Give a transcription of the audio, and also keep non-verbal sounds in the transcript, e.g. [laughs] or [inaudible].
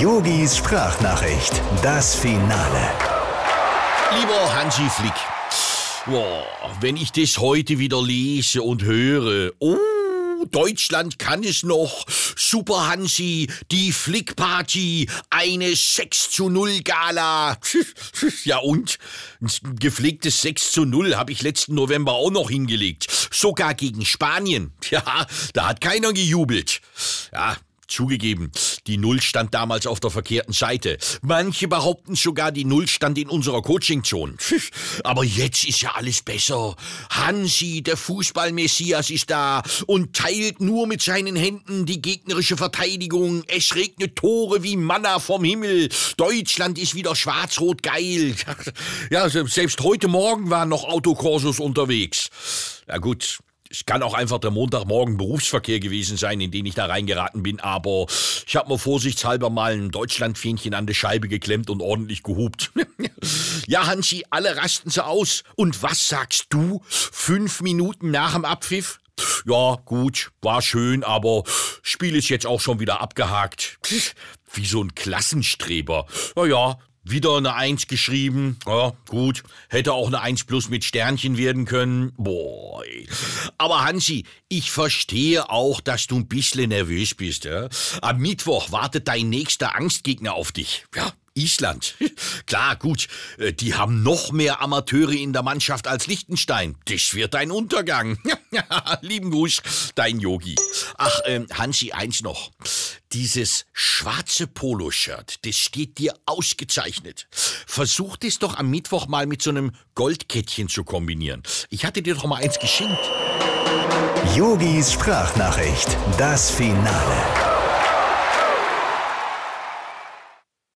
Yogis Sprachnachricht, das Finale. Lieber Hansi Flick, boah, wenn ich das heute wieder lese und höre, oh, Deutschland kann es noch, Super Hansi, die Flick-Party, eine 6 zu 0 Gala. [laughs] Ja und? Ein gepflegtes 6 zu 0 habe ich letzten November auch noch hingelegt. Sogar gegen Spanien. [laughs] Ja, da hat keiner gejubelt. Ja, Zugegeben, die Null stand damals auf der verkehrten Seite. Manche behaupten sogar, die Null stand in unserer Coachingzone. [laughs] Aber jetzt ist ja alles besser. Hansi, der Fußballmessias, ist da und teilt nur mit seinen Händen die gegnerische Verteidigung. Es regnet Tore wie Manna vom Himmel. Deutschland ist wieder schwarz-rot geil. [laughs] Ja, selbst heute Morgen waren noch Autokorsos unterwegs. Na gut, es kann auch einfach der Montagmorgen Berufsverkehr gewesen sein, in den ich da reingeraten bin, aber ich habe mir vorsichtshalber mal ein Deutschlandfähnchen an die Scheibe geklemmt und ordentlich gehupt. [laughs] ja, Hansi, alle rasten sie aus. Und was sagst du? Fünf Minuten nach dem Abpfiff? Ja, gut, war schön, aber Spiel ist jetzt auch schon wieder abgehakt. Wie so ein Klassenstreber. Na ja, wieder eine Eins geschrieben. Ja, gut. Hätte auch eine Eins plus mit Sternchen werden können. Boah. Aber Hansi, ich verstehe auch, dass du ein bisschen nervös bist. Ja? Am Mittwoch wartet dein nächster Angstgegner auf dich. Ja, Island. [laughs] Klar, gut, äh, die haben noch mehr Amateure in der Mannschaft als Liechtenstein. Das wird ein Untergang. [laughs] Lieben Gruß, dein Yogi. Ach, ähm, Hansi, eins noch. Dieses schwarze Poloshirt, das steht dir ausgezeichnet. Versuch es doch am Mittwoch mal mit so einem Goldkettchen zu kombinieren. Ich hatte dir doch mal eins geschenkt. Yogis Sprachnachricht, das Finale.